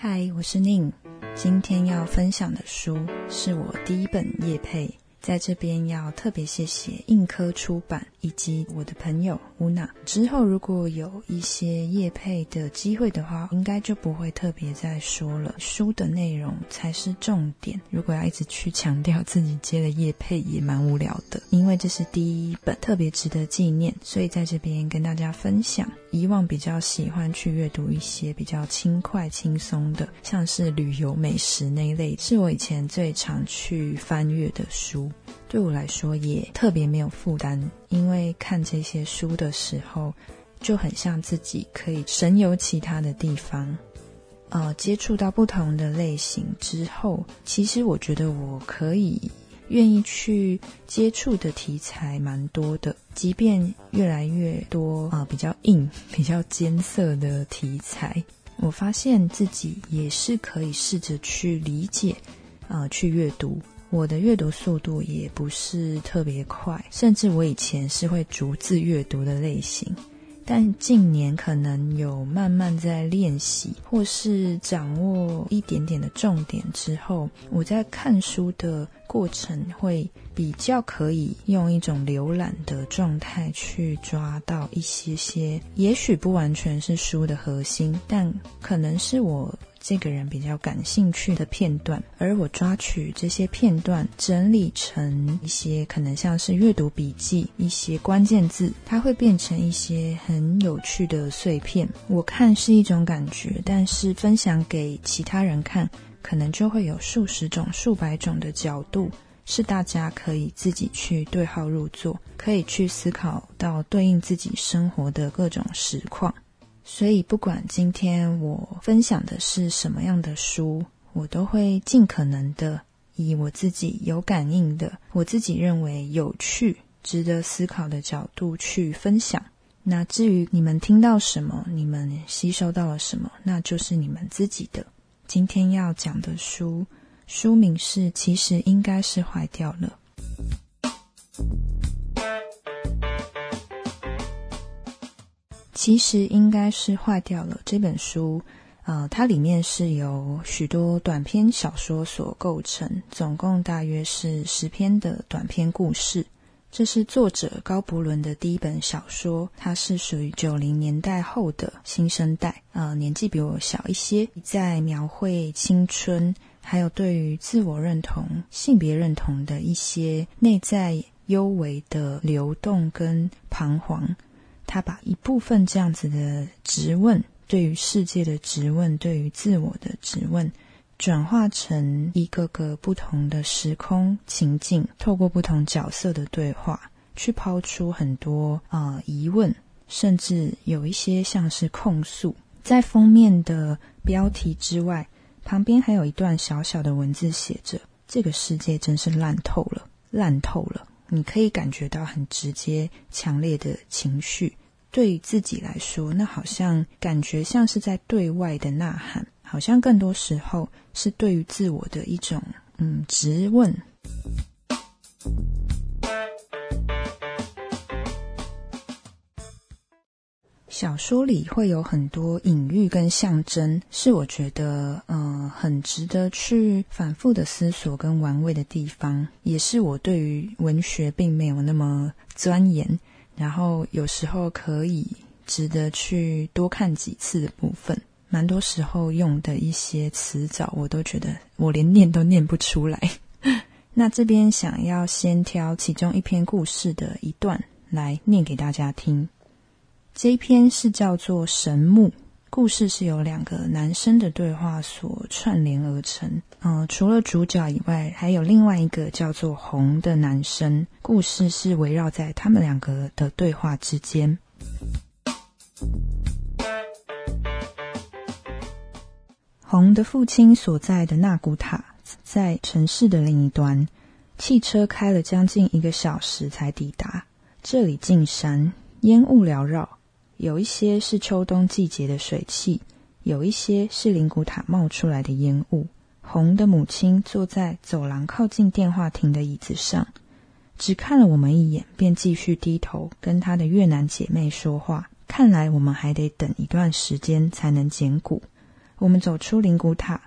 嗨，我是宁。今天要分享的书是我第一本叶配，在这边要特别谢谢印科出版以及我的朋友乌娜。之后如果有一些夜配的机会的话，应该就不会特别再说了。书的内容才是重点。如果要一直去强调自己接了夜配，也蛮无聊的。因为这是第一本，特别值得纪念，所以在这边跟大家分享。以往比较喜欢去阅读一些比较轻快、轻松的，像是旅游、美食那一类，是我以前最常去翻阅的书。对我来说也特别没有负担，因为看这些书的时候，就很像自己可以神游其他的地方。呃，接触到不同的类型之后，其实我觉得我可以。愿意去接触的题材蛮多的，即便越来越多啊比较硬、比较艰涩的题材，我发现自己也是可以试着去理解，啊去阅读。我的阅读速度也不是特别快，甚至我以前是会逐字阅读的类型。但近年可能有慢慢在练习，或是掌握一点点的重点之后，我在看书的过程会比较可以用一种浏览的状态去抓到一些些，也许不完全是书的核心，但可能是我。这个人比较感兴趣的片段，而我抓取这些片段，整理成一些可能像是阅读笔记，一些关键字，它会变成一些很有趣的碎片。我看是一种感觉，但是分享给其他人看，可能就会有数十种、数百种的角度，是大家可以自己去对号入座，可以去思考到对应自己生活的各种实况。所以，不管今天我分享的是什么样的书，我都会尽可能的以我自己有感应的、我自己认为有趣、值得思考的角度去分享。那至于你们听到什么，你们吸收到了什么，那就是你们自己的。今天要讲的书，书名是《其实应该是坏掉了》。其实应该是坏掉了。这本书，呃，它里面是由许多短篇小说所构成，总共大约是十篇的短篇故事。这是作者高伯伦的第一本小说，它是属于九零年代后的新生代，呃，年纪比我小一些，在描绘青春，还有对于自我认同、性别认同的一些内在幽微的流动跟彷徨。他把一部分这样子的质问，对于世界的质问，对于自我的质问，转化成一个个不同的时空情境，透过不同角色的对话，去抛出很多啊疑问，甚至有一些像是控诉。在封面的标题之外，旁边还有一段小小的文字，写着：“这个世界真是烂透了，烂透了。”你可以感觉到很直接、强烈的情绪。对自己来说，那好像感觉像是在对外的呐喊，好像更多时候是对于自我的一种嗯质问。小说里会有很多隐喻跟象征，是我觉得嗯很值得去反复的思索跟玩味的地方，也是我对于文学并没有那么钻研，然后有时候可以值得去多看几次的部分。蛮多时候用的一些词藻，我都觉得我连念都念不出来。那这边想要先挑其中一篇故事的一段来念给大家听。这一篇是叫做《神木》，故事是由两个男生的对话所串联而成。嗯，除了主角以外，还有另外一个叫做红的男生。故事是围绕在他们两个的对话之间。红的父亲所在的纳古塔在城市的另一端，汽车开了将近一个小时才抵达。这里进山，烟雾缭绕。有一些是秋冬季节的水汽，有一些是灵谷塔冒出来的烟雾。红的母亲坐在走廊靠近电话亭的椅子上，只看了我们一眼，便继续低头跟她的越南姐妹说话。看来我们还得等一段时间才能捡谷，我们走出灵骨塔，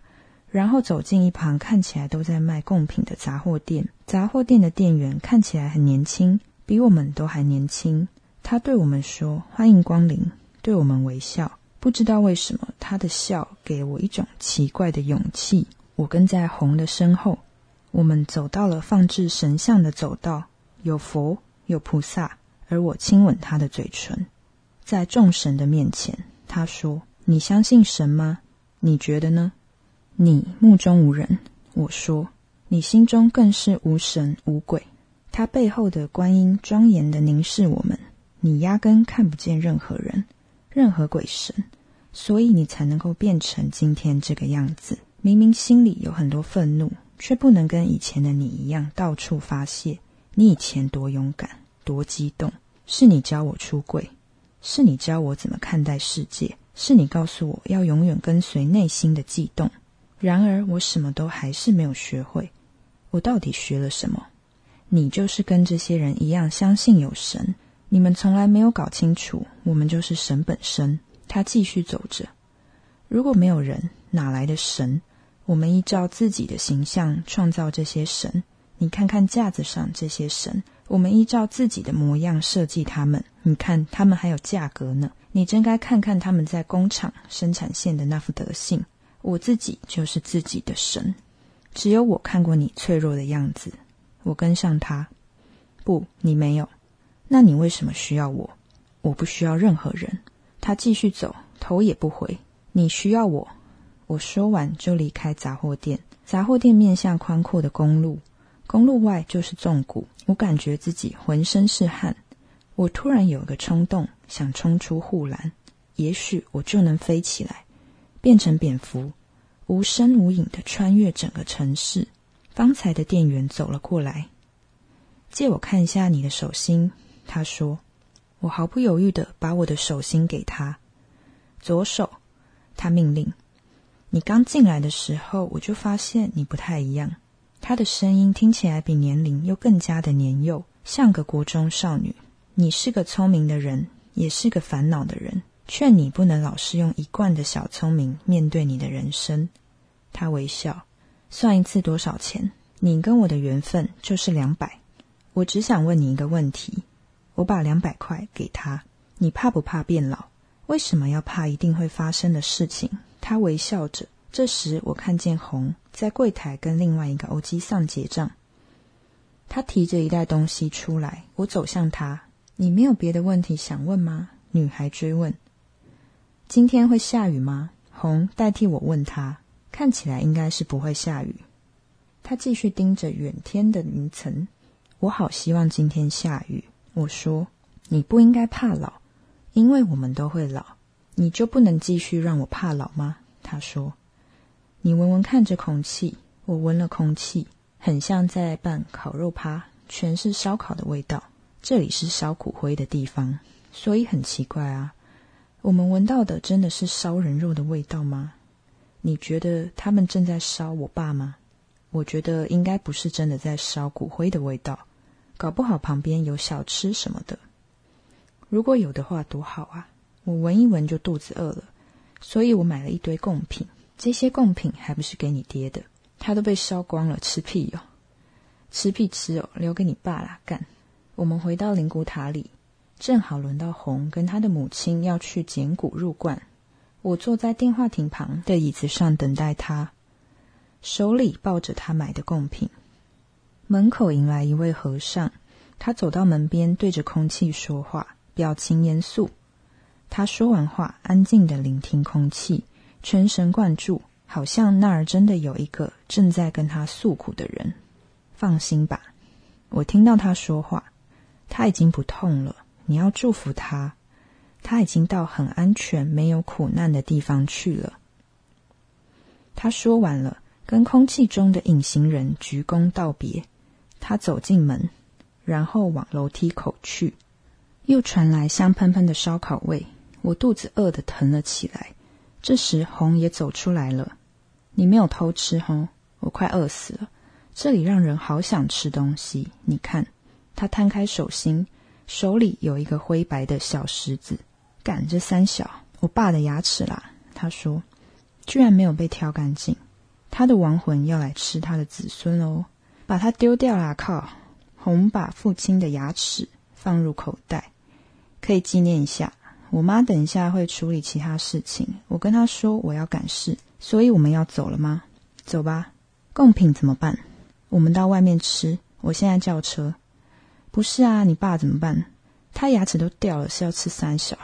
然后走进一旁看起来都在卖贡品的杂货店。杂货店的店员看起来很年轻，比我们都还年轻。他对我们说：“欢迎光临。”对我们微笑。不知道为什么，他的笑给我一种奇怪的勇气。我跟在红的身后，我们走到了放置神像的走道，有佛，有菩萨，而我亲吻他的嘴唇。在众神的面前，他说：“你相信神吗？你觉得呢？”你目中无人，我说：“你心中更是无神无鬼。”他背后的观音庄严的凝视我们，你压根看不见任何人，任何鬼神，所以你才能够变成今天这个样子。明明心里有很多愤怒，却不能跟以前的你一样到处发泄。你以前多勇敢，多激动，是你教我出柜。是你教我怎么看待世界，是你告诉我要永远跟随内心的悸动。然而，我什么都还是没有学会。我到底学了什么？你就是跟这些人一样相信有神，你们从来没有搞清楚，我们就是神本身。他继续走着。如果没有人，哪来的神？我们依照自己的形象创造这些神。你看看架子上这些神。我们依照自己的模样设计他们，你看他们还有价格呢。你真该看看他们在工厂生产线的那副德性。我自己就是自己的神，只有我看过你脆弱的样子，我跟上他。不，你没有。那你为什么需要我？我不需要任何人。他继续走，头也不回。你需要我。我说完就离开杂货店。杂货店面向宽阔的公路。公路外就是纵谷，我感觉自己浑身是汗。我突然有个冲动，想冲出护栏，也许我就能飞起来，变成蝙蝠，无声无影的穿越整个城市。方才的店员走了过来，借我看一下你的手心。他说，我毫不犹豫的把我的手心给他。左手，他命令。你刚进来的时候，我就发现你不太一样。他的声音听起来比年龄又更加的年幼，像个国中少女。你是个聪明的人，也是个烦恼的人。劝你不能老是用一贯的小聪明面对你的人生。他微笑，算一次多少钱？你跟我的缘分就是两百。我只想问你一个问题。我把两百块给他。你怕不怕变老？为什么要怕一定会发生的事情？他微笑着。这时，我看见红在柜台跟另外一个欧基桑结账。他提着一袋东西出来，我走向他。你没有别的问题想问吗？女孩追问。今天会下雨吗？红代替我问他。看起来应该是不会下雨。他继续盯着远天的云层。我好希望今天下雨。我说：“你不应该怕老，因为我们都会老。你就不能继续让我怕老吗？”他说。你闻闻看，这空气，我闻了空气，很像在办烤肉趴，全是烧烤的味道。这里是烧骨灰的地方，所以很奇怪啊。我们闻到的真的是烧人肉的味道吗？你觉得他们正在烧我爸吗？我觉得应该不是真的在烧骨灰的味道，搞不好旁边有小吃什么的。如果有的话，多好啊！我闻一闻就肚子饿了，所以我买了一堆贡品。这些贡品还不是给你爹的，他都被烧光了，吃屁哦！吃屁吃哦，留给你爸啦！干！我们回到灵骨塔里，正好轮到红跟他的母亲要去捡骨入罐。我坐在电话亭旁的椅子上等待他，手里抱着他买的贡品。门口迎来一位和尚，他走到门边，对着空气说话，表情严肃。他说完话，安静的聆听空气。全神贯注，好像那儿真的有一个正在跟他诉苦的人。放心吧，我听到他说话，他已经不痛了。你要祝福他，他已经到很安全、没有苦难的地方去了。他说完了，跟空气中的隐形人鞠躬道别。他走进门，然后往楼梯口去。又传来香喷喷的烧烤味，我肚子饿得疼了起来。这时，红也走出来了。你没有偷吃吼，我快饿死了。这里让人好想吃东西。你看，他摊开手心，手里有一个灰白的小石子。赶这三小，我爸的牙齿啦。他说：“居然没有被挑干净。他的亡魂要来吃他的子孙哦，把它丢掉啦！靠！红把父亲的牙齿放入口袋，可以纪念一下。我妈等一下会处理其他事情，我跟她说我要赶事，所以我们要走了吗？走吧。贡品怎么办？我们到外面吃。我现在叫车。不是啊，你爸怎么办？他牙齿都掉了，是要吃三小。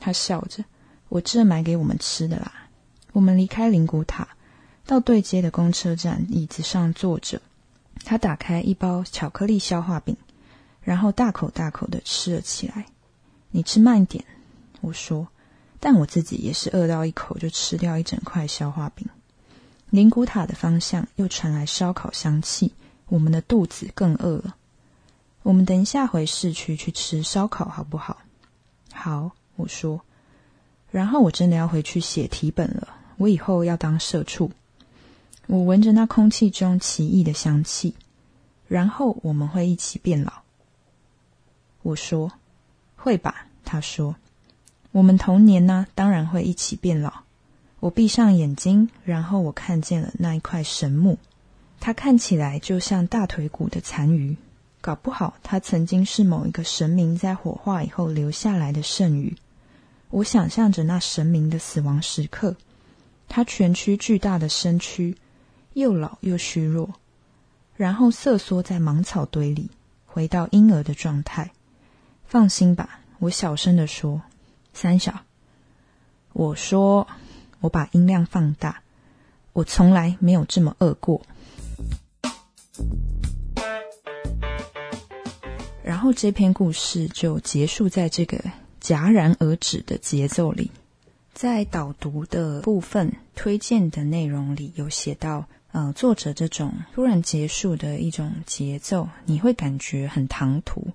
他笑着，我这买给我们吃的啦。我们离开灵谷塔，到对街的公车站，椅子上坐着。他打开一包巧克力消化饼，然后大口大口的吃了起来。你吃慢点。我说，但我自己也是饿到一口就吃掉一整块消化饼。灵谷塔的方向又传来烧烤香气，我们的肚子更饿了。我们等一下回市区去吃烧烤好不好？好，我说。然后我真的要回去写题本了。我以后要当社畜。我闻着那空气中奇异的香气，然后我们会一起变老。我说：“会吧？”他说。我们童年呢，当然会一起变老。我闭上眼睛，然后我看见了那一块神木，它看起来就像大腿骨的残余，搞不好它曾经是某一个神明在火化以后留下来的剩余。我想象着那神明的死亡时刻，他蜷曲巨大的身躯，又老又虚弱，然后瑟缩在芒草堆里，回到婴儿的状态。放心吧，我小声的说。三小，我说，我把音量放大。我从来没有这么饿过。然后这篇故事就结束在这个戛然而止的节奏里。在导读的部分推荐的内容里有写到，呃，作者这种突然结束的一种节奏，你会感觉很唐突，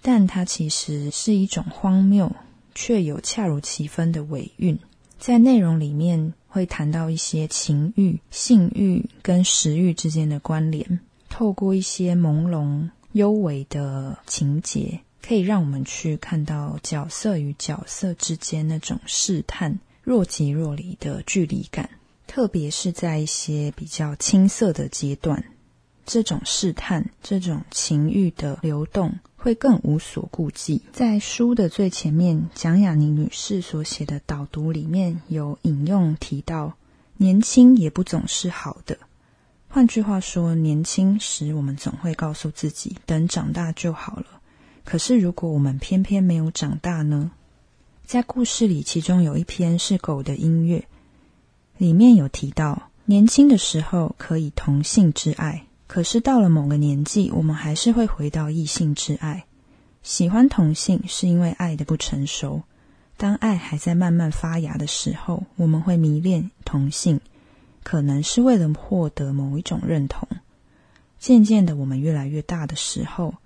但它其实是一种荒谬。却有恰如其分的尾韵，在内容里面会谈到一些情欲、性欲跟食欲之间的关联，透过一些朦胧、幽微的情节，可以让我们去看到角色与角色之间那种试探、若即若离的距离感，特别是在一些比较青涩的阶段，这种试探、这种情欲的流动。会更无所顾忌。在书的最前面，蒋雅妮女士所写的导读里面有引用提到：“年轻也不总是好的。”换句话说，年轻时我们总会告诉自己，等长大就好了。可是如果我们偏偏没有长大呢？在故事里，其中有一篇是狗的音乐，里面有提到，年轻的时候可以同性之爱。可是到了某个年纪，我们还是会回到异性之爱。喜欢同性是因为爱的不成熟。当爱还在慢慢发芽的时候，我们会迷恋同性，可能是为了获得某一种认同。渐渐的，我们越来越大的时候，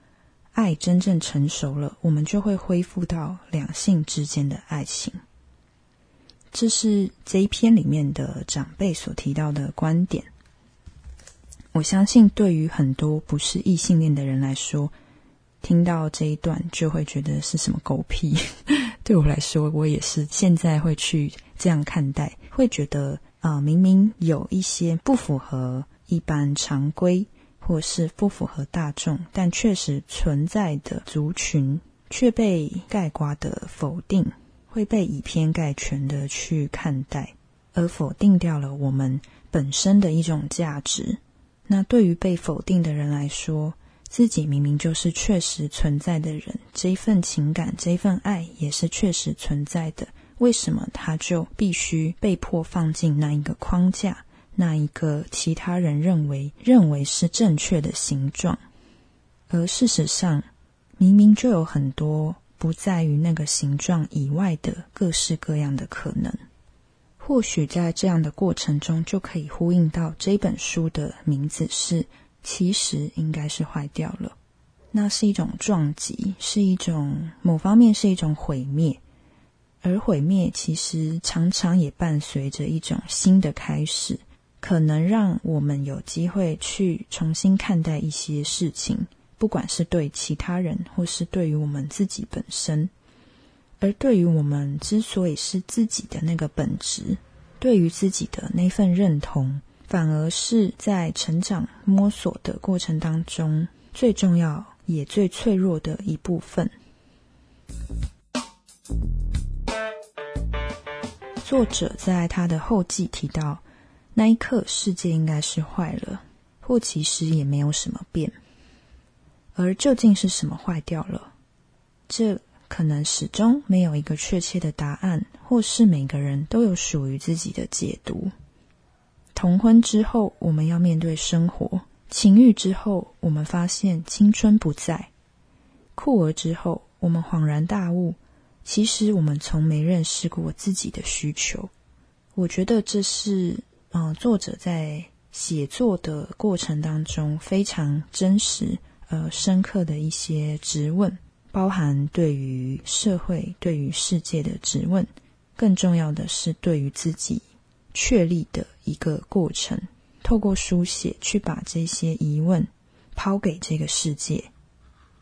爱真正成熟了，我们就会恢复到两性之间的爱情。这是这一篇里面的长辈所提到的观点。我相信，对于很多不是异性恋的人来说，听到这一段就会觉得是什么狗屁。对我来说，我也是现在会去这样看待，会觉得啊，明明有一些不符合一般常规，或是不符合大众，但确实存在的族群，却被盖瓜的否定，会被以偏概全的去看待，而否定掉了我们本身的一种价值。那对于被否定的人来说，自己明明就是确实存在的人，这一份情感、这一份爱也是确实存在的。为什么他就必须被迫放进那一个框架、那一个其他人认为认为是正确的形状？而事实上，明明就有很多不在于那个形状以外的各式各样的可能。或许在这样的过程中，就可以呼应到这本书的名字是“其实应该是坏掉了”。那是一种撞击，是一种某方面是一种毁灭，而毁灭其实常常也伴随着一种新的开始，可能让我们有机会去重新看待一些事情，不管是对其他人，或是对于我们自己本身。而对于我们之所以是自己的那个本质，对于自己的那份认同，反而是在成长摸索的过程当中最重要也最脆弱的一部分。作者在他的后记提到，那一刻世界应该是坏了，或其实也没有什么变。而究竟是什么坏掉了？这可能始终没有一个确切的答案，或是每个人都有属于自己的解读。同婚之后，我们要面对生活；情欲之后，我们发现青春不在；酷儿之后，我们恍然大悟。其实我们从没认识过自己的需求。我觉得这是，嗯，作者在写作的过程当中非常真实、呃深刻的一些质问，包含对于社会、对于世界的质问，更重要的是对于自己确立的一个过程。透过书写去把这些疑问抛给这个世界。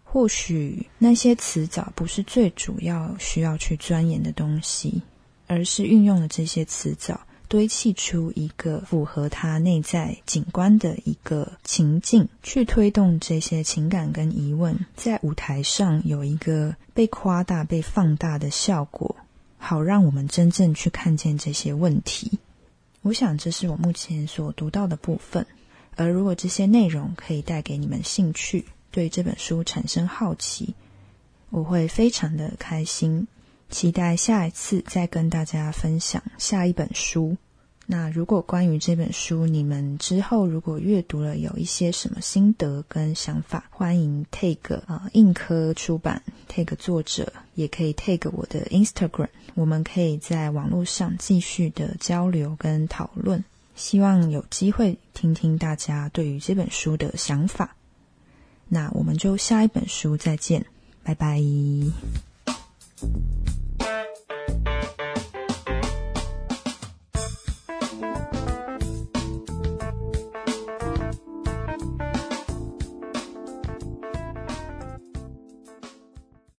或许那些词藻不是最主要需要去钻研的东西，而是运用了这些词藻，堆砌出一个符合他内在景观的一个情境，去推动这些情感跟疑问，在舞台上有一个被夸大、被放大的效果，好让我们真正去看见这些问题。我想这是我目前所读到的部分，而如果这些内容可以带给你们兴趣。对这本书产生好奇，我会非常的开心，期待下一次再跟大家分享下一本书。那如果关于这本书，你们之后如果阅读了有一些什么心得跟想法，欢迎 take 啊硬科出版 take 作者，也可以 take 我的 Instagram，我们可以在网络上继续的交流跟讨论。希望有机会听听大家对于这本书的想法。那我们就下一本书再见，拜拜。